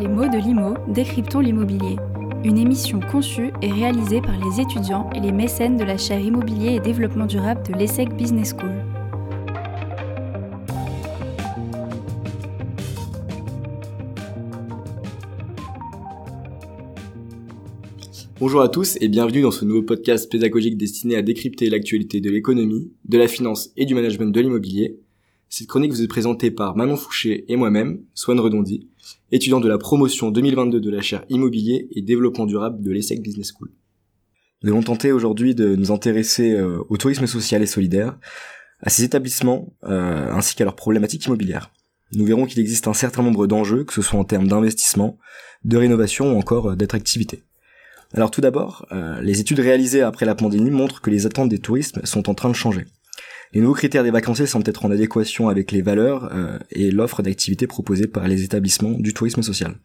Les mots de l'IMO, décryptons l'immobilier. Une émission conçue et réalisée par les étudiants et les mécènes de la chaire Immobilier et Développement Durable de l'ESSEC Business School. Bonjour à tous et bienvenue dans ce nouveau podcast pédagogique destiné à décrypter l'actualité de l'économie, de la finance et du management de l'immobilier. Cette chronique vous est présentée par Manon Fouché et moi-même, Swan Redondy, étudiant de la promotion 2022 de la chaire Immobilier et Développement Durable de l'ESSEC Business School. Nous allons tenter aujourd'hui de nous intéresser euh, au tourisme social et solidaire, à ces établissements euh, ainsi qu'à leurs problématiques immobilières. Nous verrons qu'il existe un certain nombre d'enjeux, que ce soit en termes d'investissement, de rénovation ou encore euh, d'attractivité. Alors tout d'abord, euh, les études réalisées après la pandémie montrent que les attentes des touristes sont en train de changer. Les nouveaux critères des vacanciers semblent être en adéquation avec les valeurs euh, et l'offre d'activités proposées par les établissements du tourisme social.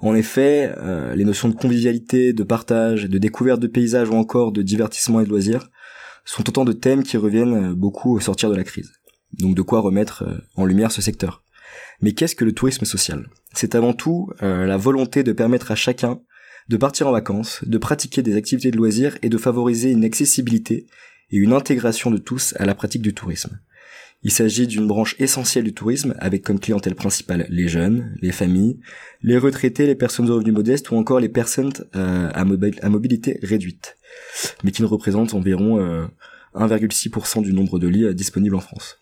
En effet, euh, les notions de convivialité, de partage, de découverte de paysages ou encore de divertissement et de loisirs sont autant de thèmes qui reviennent beaucoup au sortir de la crise. Donc de quoi remettre en lumière ce secteur. Mais qu'est-ce que le tourisme social? C'est avant tout la volonté de permettre à chacun de partir en vacances, de pratiquer des activités de loisirs et de favoriser une accessibilité et une intégration de tous à la pratique du tourisme. Il s'agit d'une branche essentielle du tourisme avec comme clientèle principale les jeunes, les familles, les retraités, les personnes aux revenus modestes ou encore les personnes euh, à, mobilité réduite, mais qui ne représentent environ 1,6% euh, du nombre de lits euh, disponibles en France.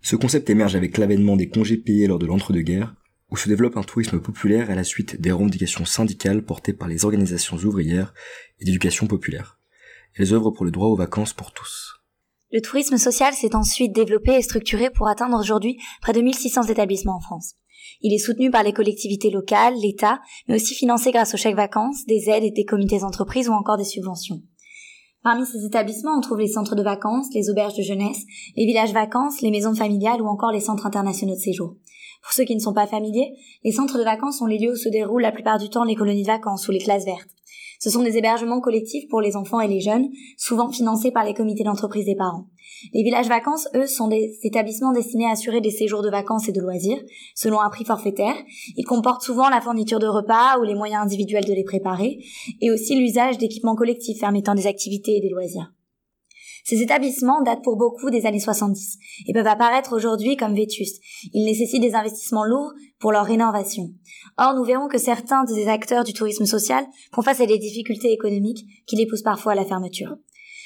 Ce concept émerge avec l'avènement des congés payés lors de l'entre-deux-guerres, où se développe un tourisme populaire à la suite des revendications syndicales portées par les organisations ouvrières et d'éducation populaire. Elles œuvrent pour le droit aux vacances pour tous. Le tourisme social s'est ensuite développé et structuré pour atteindre aujourd'hui près de 1600 établissements en France. Il est soutenu par les collectivités locales, l'État, mais aussi financé grâce aux chèques vacances, des aides et des comités d'entreprise ou encore des subventions. Parmi ces établissements, on trouve les centres de vacances, les auberges de jeunesse, les villages vacances, les maisons familiales ou encore les centres internationaux de séjour. Pour ceux qui ne sont pas familiers, les centres de vacances sont les lieux où se déroulent la plupart du temps les colonies de vacances ou les classes vertes. Ce sont des hébergements collectifs pour les enfants et les jeunes, souvent financés par les comités d'entreprise des parents. Les villages vacances, eux, sont des établissements destinés à assurer des séjours de vacances et de loisirs, selon un prix forfaitaire. Ils comportent souvent la fourniture de repas ou les moyens individuels de les préparer, et aussi l'usage d'équipements collectifs permettant des activités et des loisirs. Ces établissements datent pour beaucoup des années 70 et peuvent apparaître aujourd'hui comme vétustes. Ils nécessitent des investissements lourds pour leur rénovation. Or, nous verrons que certains des acteurs du tourisme social font face à des difficultés économiques qui les poussent parfois à la fermeture.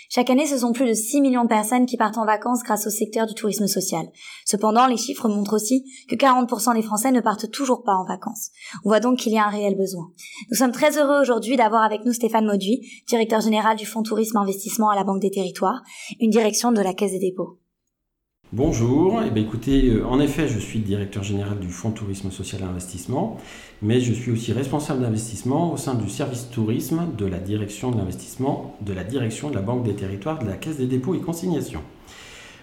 Chaque année, ce sont plus de 6 millions de personnes qui partent en vacances grâce au secteur du tourisme social. Cependant, les chiffres montrent aussi que 40% des Français ne partent toujours pas en vacances. On voit donc qu'il y a un réel besoin. Nous sommes très heureux aujourd'hui d'avoir avec nous Stéphane Mauduit, directeur général du Fonds Tourisme Investissement à la Banque des Territoires, une direction de la Caisse des dépôts. Bonjour, eh bien, écoutez, euh, en effet, je suis directeur général du Fonds Tourisme Social et Investissement, mais je suis aussi responsable d'investissement au sein du service tourisme de la direction de l'investissement, de la direction de la Banque des Territoires, de la Caisse des dépôts et consignations.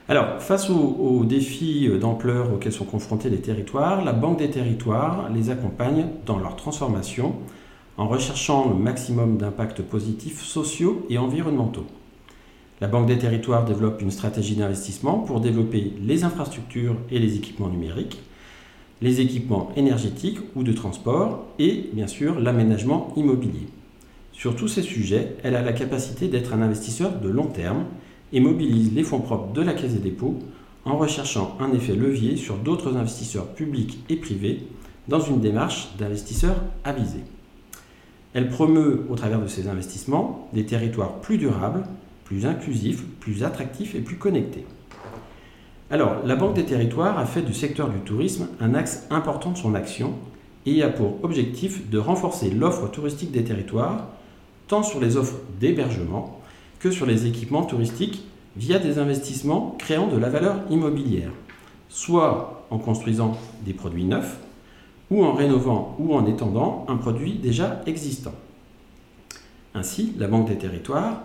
Alors, face aux, défis euh, d'ampleur auxquels sont confrontés les territoires, la Banque des Territoires les accompagne dans leur transformation en recherchant le maximum d'impacts positifs sociaux et environnementaux. La Banque des Territoires développe une stratégie d'investissement pour développer les infrastructures et les équipements numériques, les équipements énergétiques ou de transport et bien sûr l'aménagement immobilier. Sur tous ces sujets, elle a la capacité d'être un investisseur de long terme et mobilise les fonds propres de la Caisse des dépôts en recherchant un effet levier sur d'autres investisseurs publics et privés dans une démarche d'investisseur avisé. Elle promeut au travers de ses investissements des territoires plus durables plus inclusif, plus attractif et plus connecté. Alors, la Banque des Territoires a fait du secteur du tourisme un axe important de son action et a pour objectif de renforcer l'offre touristique des territoires, tant sur les offres d'hébergement que sur les équipements touristiques via des investissements créant de la valeur immobilière, soit en construisant des produits neufs, ou en rénovant ou en étendant un produit déjà existant. Ainsi, la Banque des Territoires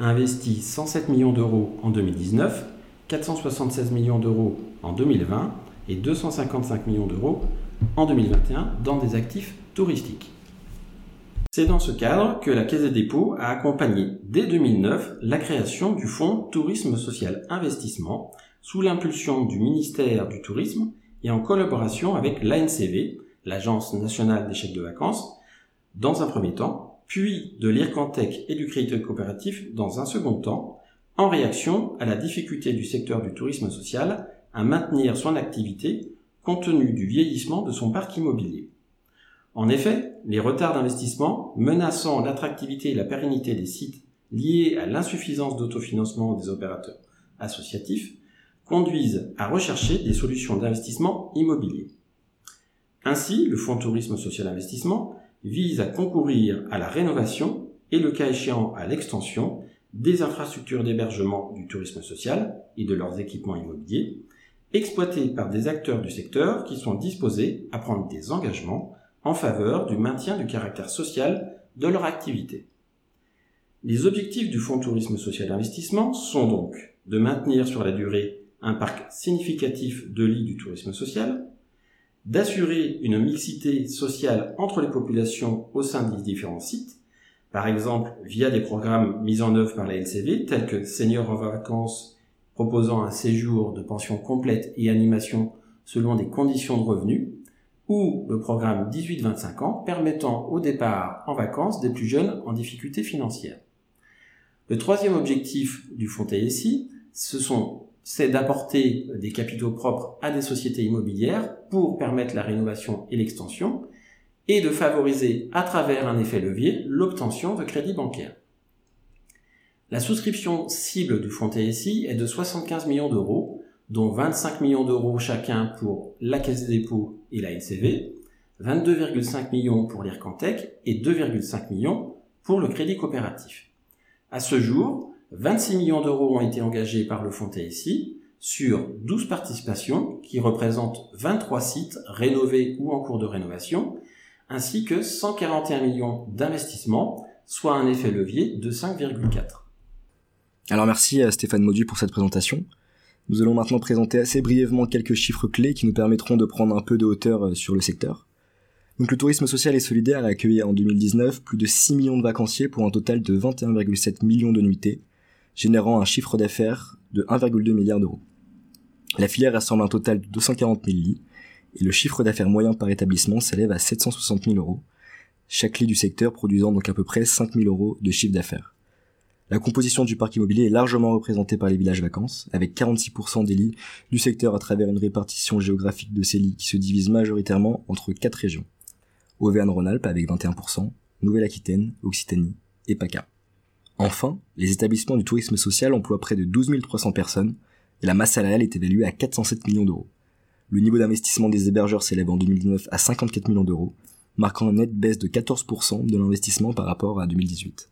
a investi 107 millions d'euros en 2019, 476 millions d'euros en 2020 et 255 millions d'euros en 2021 dans des actifs touristiques. C'est dans ce cadre que la Caisse des dépôts a accompagné dès 2009 la création du Fonds Tourisme Social Investissement sous l'impulsion du ministère du Tourisme et en collaboration avec l'ANCV, l'Agence nationale des chèques de vacances, dans un premier temps, puis de l'IRCANTEC et du Crédit coopératif dans un second temps, en réaction à la difficulté du secteur du tourisme social à maintenir son activité compte tenu du vieillissement de son parc immobilier. En effet, les retards d'investissement menaçant l'attractivité et la pérennité des sites liés à l'insuffisance d'autofinancement des opérateurs associatifs conduisent à rechercher des solutions d'investissement immobilier. Ainsi, le Fonds Tourisme Social Investissement vise à concourir à la rénovation et le cas échéant à l'extension des infrastructures d'hébergement du tourisme social et de leurs équipements immobiliers, exploités par des acteurs du secteur qui sont disposés à prendre des engagements en faveur du maintien du caractère social de leur activité. Les objectifs du Fonds Tourisme Social d'Investissement sont donc de maintenir sur la durée un parc significatif de lits du tourisme social, d'assurer une mixité sociale entre les populations au sein des différents sites, par exemple via des programmes mis en œuvre par la LCV tels que Senior en vacances proposant un séjour de pension complète et animation selon des conditions de revenus, ou le programme 18-25 ans permettant au départ en vacances des plus jeunes en difficulté financière. Le troisième objectif du fonds TSI, ce sont c'est d'apporter des capitaux propres à des sociétés immobilières pour permettre la rénovation et l'extension, et de favoriser à travers un effet levier l'obtention de crédits bancaires. La souscription cible du fonds TSI est de 75 millions d'euros, dont 25 millions d'euros chacun pour la Caisse des dépôts et la LCV, 22,5 millions pour l'IRCANTEC et 2,5 millions pour le crédit coopératif. À ce jour, 26 millions d'euros ont été engagés par le fonds TSI sur 12 participations qui représentent 23 sites rénovés ou en cours de rénovation, ainsi que 141 millions d'investissements, soit un effet levier de 5,4. Alors merci à Stéphane Maudu pour cette présentation. Nous allons maintenant présenter assez brièvement quelques chiffres clés qui nous permettront de prendre un peu de hauteur euh, sur le secteur. Donc le tourisme social et solidaire a accueilli en 2019 plus de 6 millions de vacanciers pour un total de 21,7 millions de nuitées, générant un chiffre d'affaires de 1,2 milliard d'euros. La filière rassemble un total de 240 000 lits et le chiffre d'affaires moyen par établissement s'élève à 760 000 euros, chaque lit du secteur produisant donc à peu près 5 000 euros de chiffre d'affaires. La composition du parc immobilier est largement représentée par les villages vacances, avec 46% des lits du secteur à travers une répartition géographique de ces lits qui se divise majoritairement entre quatre régions. Auvergne-Rhône-Alpes avec 21%, Nouvelle-Aquitaine, Occitanie et PACA. Enfin, les établissements du tourisme social emploient près de 12 300 personnes et la masse salariale est évaluée à 407 millions d'euros. Le niveau d'investissement des hébergeurs s'élève en 2019 à 54 millions d'euros, marquant une nette baisse de 14% de l'investissement par rapport à 2018.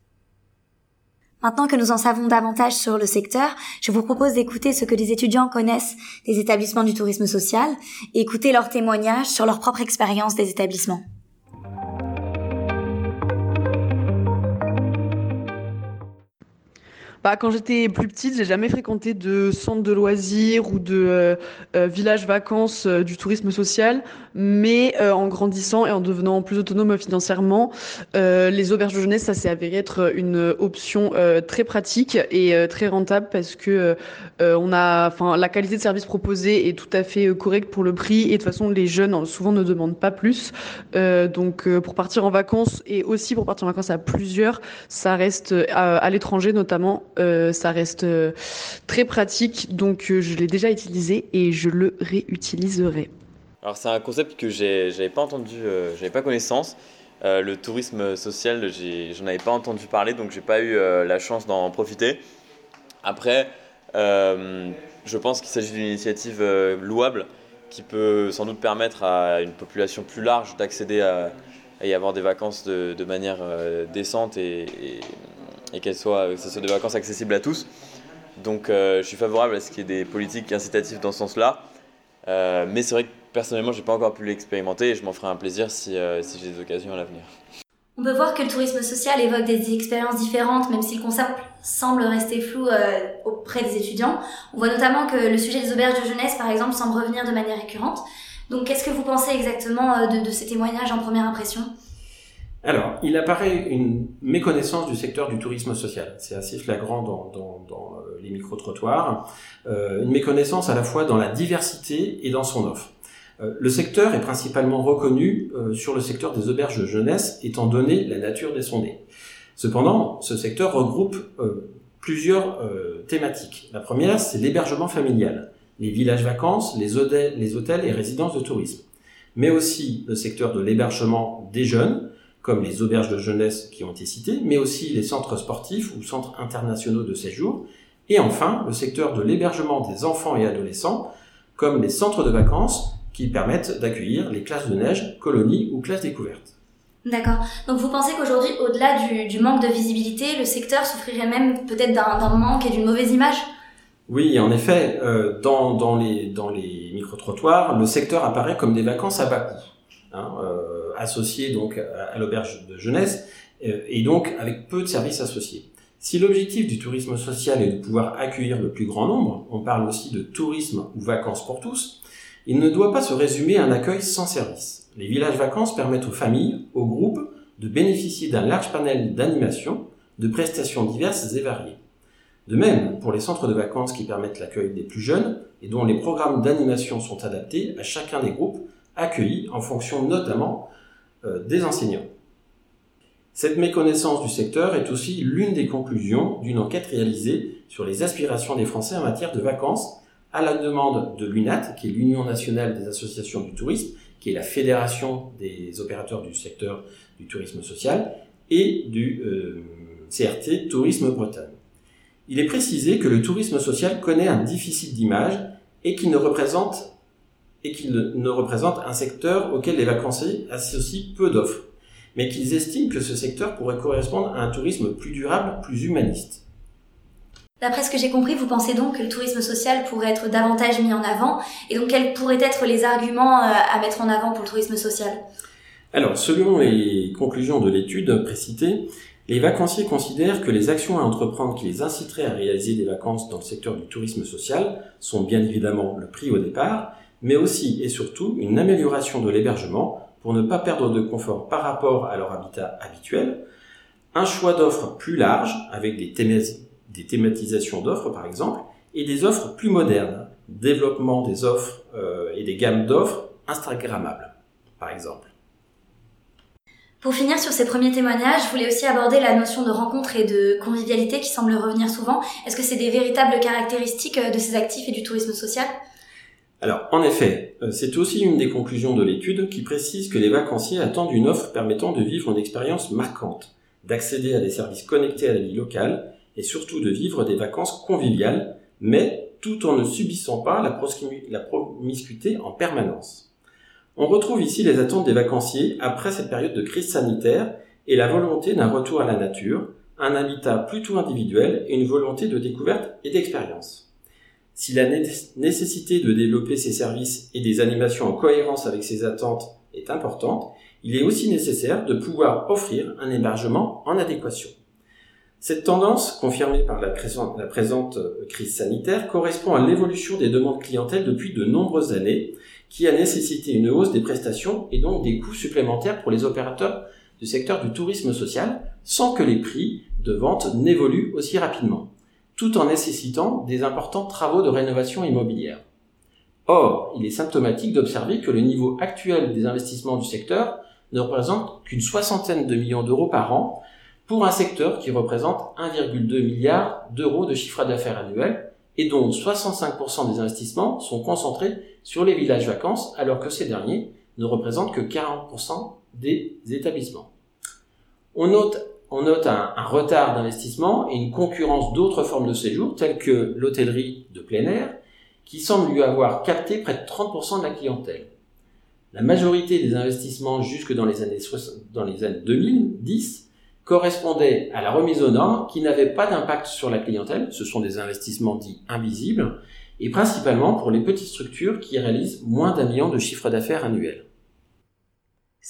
Maintenant que nous en savons davantage sur le secteur, je vous propose d'écouter ce que les étudiants connaissent des établissements du tourisme social et écouter leurs témoignages sur leur propre expérience des établissements. Bah, quand j'étais plus petite, j'ai jamais fréquenté de centre de loisirs ou de euh, euh village vacances euh, du tourisme social, mais euh, en grandissant et en devenant plus autonome financièrement, les auberges de jeunesse, ça s'est avéré être une option très pratique et très rentable parce que on a, enfin, la qualité de service proposé est tout à fait correcte pour le prix et de toute façon, les jeunes souvent ne demandent pas plus. donc, pour partir en vacances et aussi pour partir en vacances à plusieurs, ça reste à l'étranger notamment ça reste euh, très pratique, donc euh, je l'ai déjà utilisé et je le réutiliserai. Alors c'est un concept que j'avais pas entendu, j'avais pas connaissance. le tourisme social, j'en avais pas entendu parler, donc j'ai pas eu la chance d'en profiter. Après, je pense qu'il s'agit d'une initiative louable qui peut sans doute permettre à une population plus large d'accéder à, y avoir des vacances de, manière décente et qu'elles soient, que ce soit des vacances accessibles à tous. Donc euh, je suis favorable à ce qu'il y ait des politiques incitatives dans ce sens-là. Euh, mais c'est vrai que personnellement, je n'ai pas encore pu l'expérimenter et je m'en ferai un plaisir si, euh, si j'ai des occasions à l'avenir. On peut voir que le tourisme social évoque des expériences différentes, même si le concept semble rester flou auprès des étudiants. On voit notamment que le sujet des auberges de jeunesse, par exemple, semble revenir de manière récurrente. Donc, qu'est-ce que vous pensez exactement de ces témoignages en première impression? Alors, il apparaît une méconnaissance du secteur du tourisme social. C'est assez flagrant dans, euh, les micro-trottoirs. Euh, une méconnaissance à la fois dans la diversité et dans son offre. Euh, le secteur est principalement reconnu sur le secteur des auberges de jeunesse, étant donné la nature des sondés. Cependant, ce secteur regroupe plusieurs thématiques. La première, c'est l'hébergement familial, les villages vacances, les hôtels et résidences de tourisme, mais aussi le secteur de l'hébergement des jeunes, comme les auberges de jeunesse qui ont été citées, mais aussi les centres sportifs ou centres internationaux de séjour, et enfin le secteur de l'hébergement des enfants et adolescents, comme les centres de vacances qui permettent d'accueillir les classes de neige, colonies ou classes découvertes. D'accord. Donc vous pensez qu'aujourd'hui, au-delà du, manque de visibilité, le secteur souffrirait même peut-être d'un manque et d'une mauvaise image? Oui, en effet, euh, dans, dans, les, dans les micro-trottoirs, le secteur apparaît comme des vacances à bas coût, hein, euh, associées donc à, l'auberge de jeunesse, euh, et donc avec peu de services associés. Si l'objectif du tourisme social est de pouvoir accueillir le plus grand nombre, on parle aussi de tourisme ou vacances pour tous, il ne doit pas se résumer à un accueil sans service. Les villages vacances permettent aux familles, aux groupes, de bénéficier d'un large panel d'animations, de prestations diverses et variées. De même, pour les centres de vacances qui permettent l'accueil des plus jeunes et dont les programmes d'animation sont adaptés à chacun des groupes accueillis en fonction notamment des enseignants. Cette méconnaissance du secteur est aussi l'une des conclusions d'une enquête réalisée sur les aspirations des Français en matière de vacances à la demande de l'UNAT, qui est l'Union nationale des associations du tourisme, qui est la fédération des opérateurs du secteur du tourisme social, et du euh, CRT Tourisme Bretagne. Il est précisé que le tourisme social connaît un déficit d'image et qu'il ne représente et qu'il ne représente un secteur auquel les vacanciers associent peu d'offres, mais qu'ils estiment que ce secteur pourrait correspondre à un tourisme plus durable, plus humaniste. D'après ce que j'ai compris, vous pensez donc que le tourisme social pourrait être davantage mis en avant et donc quels pourraient être les arguments euh, à mettre en avant pour le tourisme social? Alors, selon les conclusions de l'étude précitée, les vacanciers considèrent que les actions à entreprendre qui les inciteraient à réaliser des vacances dans le secteur du tourisme social sont bien évidemment le prix au départ, mais aussi et surtout une amélioration de l'hébergement pour ne pas perdre de confort par rapport à leur habitat habituel, un choix d'offres plus large avec des thématisations d'offres par exemple, et des offres plus modernes, développement des offres euh, et des gammes d'offres Instagrammables par exemple. Pour finir sur ces premiers témoignages, je voulais aussi aborder la notion de rencontre et de convivialité qui semble revenir souvent. Est-ce que c'est des véritables caractéristiques euh, de ces actifs et du tourisme social? Alors, en effet, euh, c'est aussi une des conclusions de l'étude qui précise que les vacanciers attendent une offre permettant de vivre une expérience marquante, d'accéder à des services connectés à la vie locale et surtout de vivre des vacances conviviales, mais tout en ne subissant pas la, promiscuité en permanence. On retrouve ici les attentes des vacanciers après cette période de crise sanitaire et la volonté d'un retour à la nature, un habitat plutôt individuel et une volonté de découverte et d'expérience. Si la nécessité de développer ces services et des animations en cohérence avec ces attentes est importante, il est aussi nécessaire de pouvoir offrir un hébergement en adéquation. Cette tendance, confirmée par la, présente euh, crise sanitaire, correspond à l'évolution des demandes clientèles depuis de nombreuses années, qui a nécessité une hausse des prestations et donc des coûts supplémentaires pour les opérateurs du secteur du tourisme social, sans que les prix de vente n'évoluent aussi rapidement, tout en nécessitant des importants travaux de rénovation immobilière. Or, il est symptomatique d'observer que le niveau actuel des investissements du secteur ne représente qu'une soixantaine de millions d'euros par an, pour un secteur qui représente 1,2 milliard d'euros de chiffre d'affaires annuel et dont 65% des investissements sont concentrés sur les villages vacances alors que ces derniers ne représentent que 40% des établissements. On note, on note un, retard d'investissement et une concurrence d'autres formes de séjour telles que l'hôtellerie de plein air qui semble lui avoir capté près de 30% de la clientèle. La majorité des investissements jusque dans les années, dans les années 2010 correspondait à la remise aux normes qui n'avait pas d'impact sur la clientèle, ce sont des investissements dits invisibles, et principalement pour les petites structures qui réalisent moins d'un million de chiffre d'affaires annuel.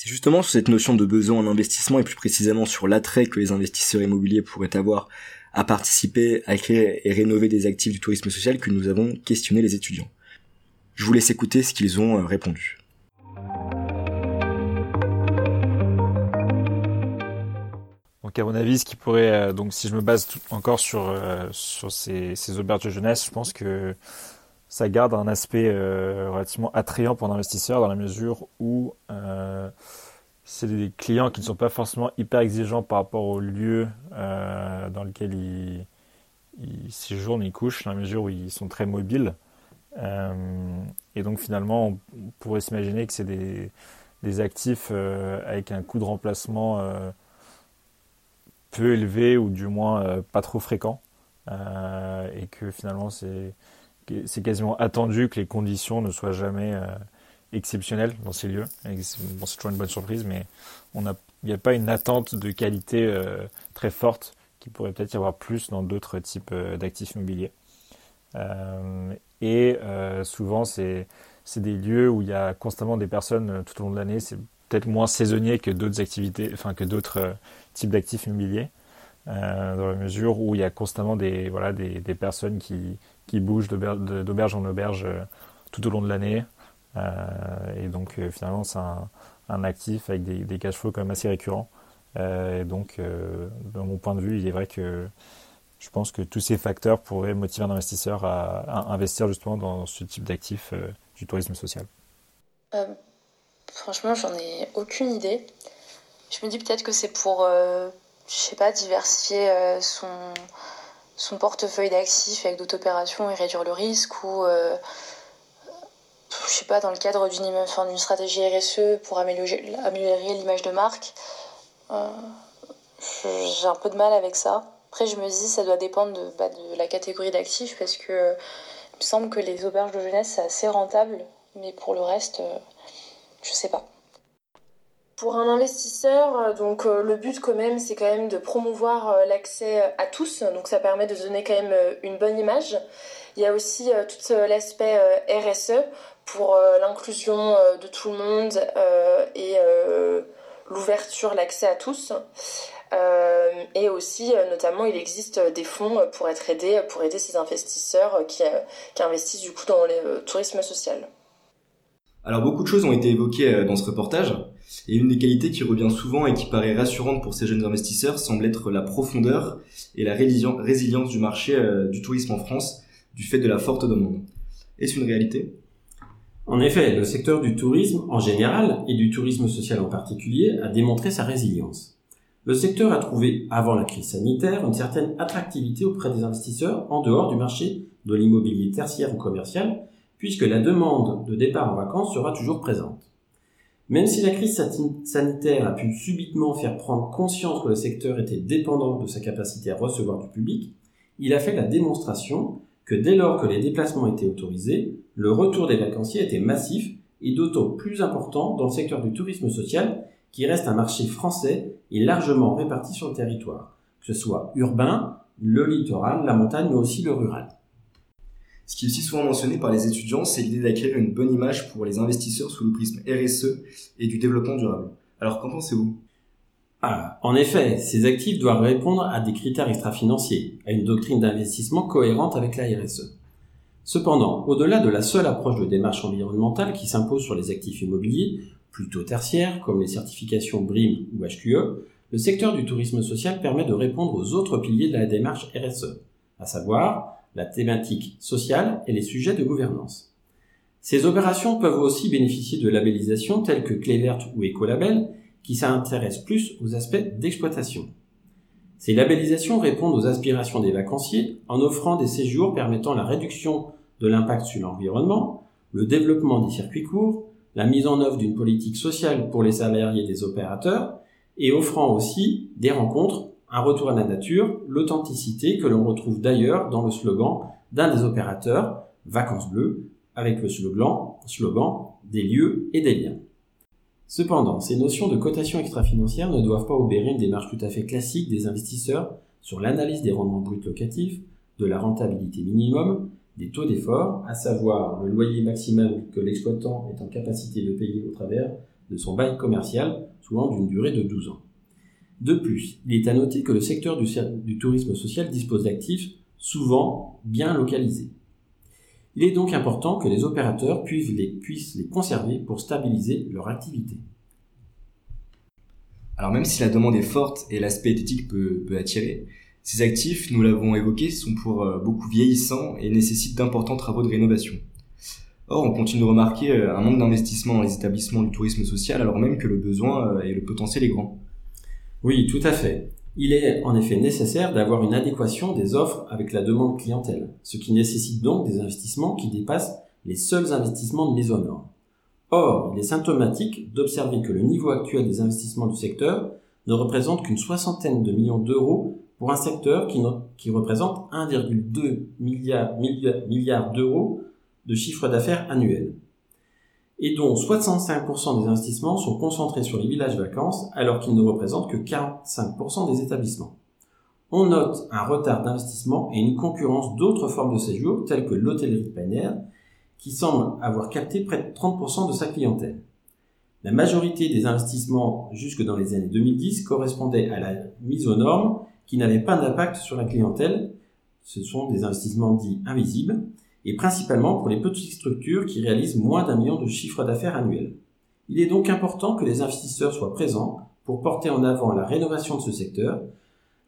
C'est justement sur cette notion de besoin en investissement et plus précisément sur l'attrait que les investisseurs immobiliers pourraient avoir à participer à créer et rénover des actifs du tourisme social que nous avons questionné les étudiants. Je vous laisse écouter ce qu'ils ont euh, répondu. Donc à mon avis, ce qui pourrait, euh, donc si je me base encore sur euh, ces auberges de jeunesse, je pense que ça garde un aspect relativement attrayant pour l'investisseur dans la mesure où c'est des clients qui ne sont pas forcément hyper exigeants par rapport au lieu dans lequel ils, séjournent, ils couchent, dans la mesure où ils sont très mobiles. et donc finalement, on pourrait s'imaginer que c'est des, des actifs avec un coût de remplacement peu élevé ou du moins euh, pas trop fréquent. Euh, et que finalement c'est c'est quasiment attendu que les conditions ne soient jamais euh, exceptionnelles dans ces lieux. C'est toujours une bonne surprise, mais il n'y a pas une attente de qualité très forte qui pourrait peut-être y avoir plus dans d'autres types d'actifs immobiliers. et souvent, c'est des lieux où il y a constamment des personnes tout au long de l'année. C'est peut-être moins saisonnier que d'autres activités, enfin que d'autres type d'actifs immobiliers, euh, dans la mesure où il y a constamment des, voilà, des, des personnes qui, qui bougent d'auberge en auberge euh, tout au long de l'année. Euh, et donc finalement c'est un, actif avec des, des cash flows quand même assez récurrents. et donc de mon point de vue, il est vrai que je pense que tous ces facteurs pourraient motiver un investisseur à, investir justement dans ce type d'actifs du tourisme social. franchement, j'en ai aucune idée. Je me dis peut-être que c'est pour, euh, je sais pas, diversifier euh, son, son portefeuille d'actifs avec d'autres opérations et réduire le risque ou, euh, je sais pas, dans le cadre d'une enfin, stratégie RSE pour améliorer, l'image de marque. J'ai un peu de mal avec ça. Après, je me dis, ça doit dépendre de, bah, de la catégorie d'actifs parce que il me semble que les auberges de jeunesse, c'est assez rentable. Mais pour le reste, je sais pas. Pour un investisseur, euh, donc euh, le but quand même, c'est quand même de promouvoir euh, l'accès à tous. Donc ça permet de donner quand même une bonne image. Il y a aussi tout l'aspect RSE pour l'inclusion de tout le monde et l'ouverture, l'accès à tous. et aussi, notamment, il existe des fonds pour être aidés, pour aider ces investisseurs qui, qui investissent du coup dans le tourisme social. Alors beaucoup de choses ont été évoquées dans ce reportage. Et une des qualités qui revient souvent et qui paraît rassurante pour ces jeunes investisseurs semble être la profondeur et la résilience du marché euh, du tourisme en France du fait de la forte demande. Est-ce une réalité? En effet, le secteur du tourisme en général et du tourisme social en particulier a démontré sa résilience. Le secteur a trouvé, avant la crise sanitaire, une certaine attractivité auprès des investisseurs en dehors du marché de l'immobilier tertiaire ou commercial, puisque la demande de départ en vacances sera toujours présente. Même si la crise sanitaire a pu subitement faire prendre conscience que le secteur était dépendant de sa capacité à recevoir du public, il a fait la démonstration que dès lors que les déplacements étaient autorisés, le retour des vacanciers était massif et d'autant plus important dans le secteur du tourisme social qui reste un marché français et largement réparti sur le territoire, que ce soit urbain, le littoral, la montagne, mais aussi le rural. Ce qui est aussi souvent mentionné par les étudiants, c'est l'idée d'acquérir une bonne image pour les investisseurs sous le prisme RSE et du développement durable. Alors qu'en pensez-vous? Ah, En effet, ces actifs doivent répondre à des critères extra-financiers, à une doctrine d'investissement cohérente avec la RSE. Cependant, au-delà de la seule approche de démarche environnementale qui s'impose sur les actifs immobiliers, plutôt tertiaires, comme les certifications BRIM ou HQE, le secteur du tourisme social permet de répondre aux autres piliers de la démarche RSE, à savoir la thématique sociale et les sujets de gouvernance. Ces opérations peuvent aussi bénéficier de labellisations telles que Clé verte ou Écolabel, qui s'intéressent plus aux aspects d'exploitation. Ces labellisations répondent aux aspirations des vacanciers en offrant des séjours permettant la réduction de l'impact sur l'environnement, le développement des circuits courts, la mise en œuvre d'une politique sociale pour les salariés des opérateurs et offrant aussi des rencontres un retour à la nature, l'authenticité que l'on retrouve d'ailleurs dans le slogan d'un des opérateurs, Vacances Bleues, avec le slogan, des lieux et des liens. Cependant, ces notions de cotation extra-financière ne doivent pas obérer une démarche tout à fait classique des investisseurs sur l'analyse des rendements bruts locatifs, de la rentabilité minimum, des taux d'effort, à savoir le loyer maximum que l'exploitant est en capacité de payer au travers de son bail commercial, souvent d'une durée de 12 ans. De plus, il est à noter que le secteur du, tourisme social dispose d'actifs souvent bien localisés. Il est donc important que les opérateurs puissent les, conserver pour stabiliser leur activité. Alors même si la demande est forte et l'aspect éthique peut, attirer, Ces actifs, nous l'avons évoqué, sont pour euh, beaucoup vieillissants et nécessitent d'importants travaux de rénovation. Or, on continue de remarquer euh, un manque d'investissement dans les établissements du tourisme social alors même que le besoin euh, et le potentiel est grand. Oui, tout à fait. Il est en effet nécessaire d'avoir une adéquation des offres avec la demande clientèle, ce qui nécessite donc des investissements qui dépassent les seuls investissements de mise. Or, il est symptomatique d'observer que le niveau actuel des investissements du secteur ne représente qu'une soixantaine de millions d'euros pour un secteur qui, qui représente 1,2 milliard, milliard, d'euros de chiffre d'affaires annuel et dont 65% des investissements sont concentrés sur les villages vacances alors qu'ils ne représentent que 45% des établissements. On note un retard d'investissement et une concurrence d'autres formes de séjour telles que l'hôtellerie de air qui semble avoir capté près de 30% de sa clientèle. La majorité des investissements jusque dans les années 2010 correspondaient à la mise aux normes qui n'avaient pas d'impact sur la clientèle. Ce sont des investissements dits invisibles et principalement pour les petites structures qui réalisent moins d'un million de chiffres d'affaires annuels. Il est donc important que les investisseurs soient présents pour porter en avant la rénovation de ce secteur,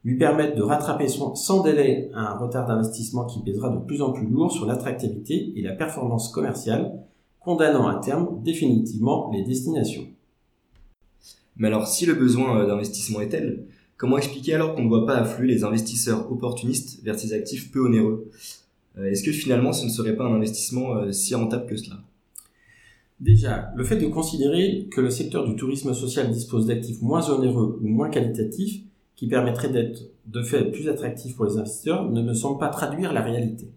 lui permettre de rattraper sans délai un retard d'investissement qui pèsera de plus en plus lourd sur l'attractivité et la performance commerciale, condamnant à terme définitivement les destinations. Mais alors si le besoin euh, d'investissement est tel, comment expliquer alors qu'on ne voit pas affluer les investisseurs opportunistes vers ces actifs peu onéreux? Est-ce que finalement ce ne serait pas un investissement euh, si rentable que cela? Déjà, le fait de considérer que le secteur du tourisme social dispose d'actifs moins onéreux ou moins qualitatifs qui permettraient d'être de fait plus attractifs pour les investisseurs ne me semble pas traduire la réalité.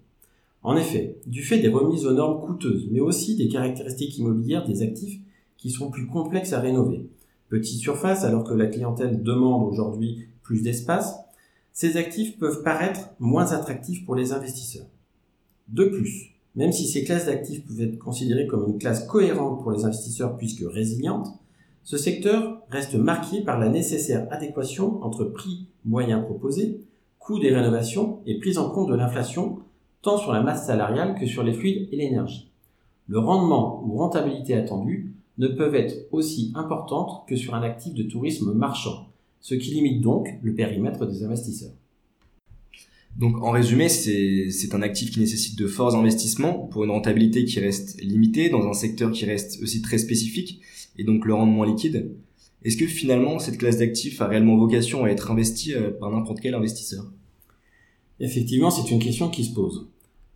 En effet, du fait des remises aux normes coûteuses, mais aussi des caractéristiques immobilières des actifs qui sont plus complexes à rénover, petite surface alors que la clientèle demande aujourd'hui plus d'espace, ces actifs peuvent paraître moins attractifs pour les investisseurs. De plus, même si ces classes d'actifs peuvent être considérées comme une classe cohérente pour les investisseurs puisque résiliente, ce secteur reste marqué par la nécessaire adéquation entre prix moyen proposé, coût des rénovations et prise en compte de l'inflation tant sur la masse salariale que sur les fluides et l'énergie. Le rendement ou rentabilité attendue ne peuvent être aussi importantes que sur un actif de tourisme marchand, ce qui limite donc le périmètre des investisseurs. Donc en résumé, c'est un actif qui nécessite de forts investissements pour une rentabilité qui reste limitée dans un secteur qui reste aussi très spécifique et donc le rendement liquide. Est-ce que finalement cette classe d'actifs a réellement vocation à être investie euh, par n'importe quel investisseur? Effectivement, c'est une question qui se pose.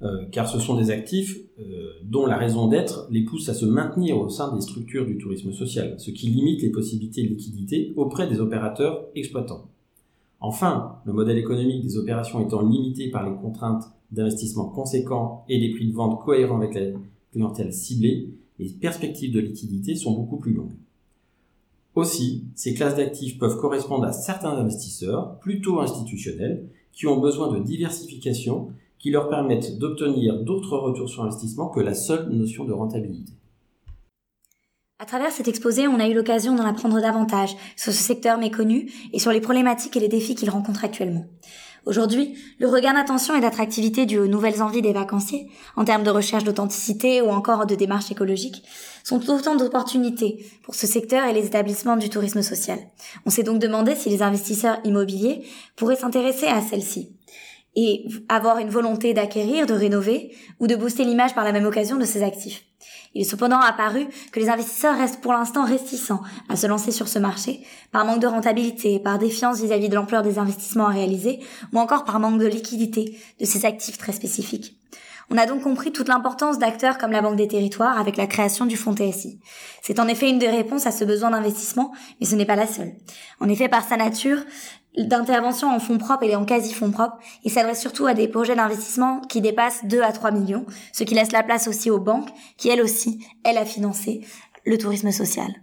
Euh, car ce sont des actifs euh, dont la raison d'être les pousse à se maintenir au sein des structures du tourisme social, ce qui limite les possibilités de liquidité auprès des opérateurs exploitants. Enfin, le modèle économique des opérations étant limité par les contraintes d'investissement conséquents et des prix de vente cohérents avec la clientèle ciblée, les perspectives de liquidité sont beaucoup plus longues. Aussi, ces classes d'actifs peuvent correspondre à certains investisseurs, plutôt institutionnels, qui ont besoin de diversification qui leur permettent d'obtenir d'autres retours sur investissement que la seule notion de rentabilité. À travers cet exposé, on a eu l'occasion d'en apprendre davantage sur ce secteur méconnu et sur les problématiques et les défis qu'il rencontre actuellement. Aujourd'hui, le regain d'attention et d'attractivité dû aux nouvelles envies des vacanciers, en termes de recherche d'authenticité ou encore de démarche écologique, sont autant d'opportunités pour ce secteur et les établissements du tourisme social. On s'est donc demandé si les investisseurs immobiliers pourraient s'intéresser à celle-ci et avoir une volonté d'acquérir, de rénover ou de booster l'image par la même occasion de ces actifs. Il est cependant apparu que les investisseurs restent pour l'instant réticents à se lancer sur ce marché, par manque de rentabilité, par défiance vis-à-vis de l'ampleur des investissements à réaliser, ou encore par manque de liquidité de ces actifs très spécifiques. On a donc compris toute l'importance d'acteurs comme la Banque des Territoires avec la création du fonds TSI. C'est en effet une des réponses à ce besoin d'investissement, mais ce n'est pas la seule. En effet, par sa nature, d'intervention en fonds propres et en quasi fonds propres. Il s'adresse surtout à des projets d'investissement qui dépassent 2 à 3 millions, ce qui laisse la place aussi aux banques qui, elles aussi, elles, a financé le tourisme social.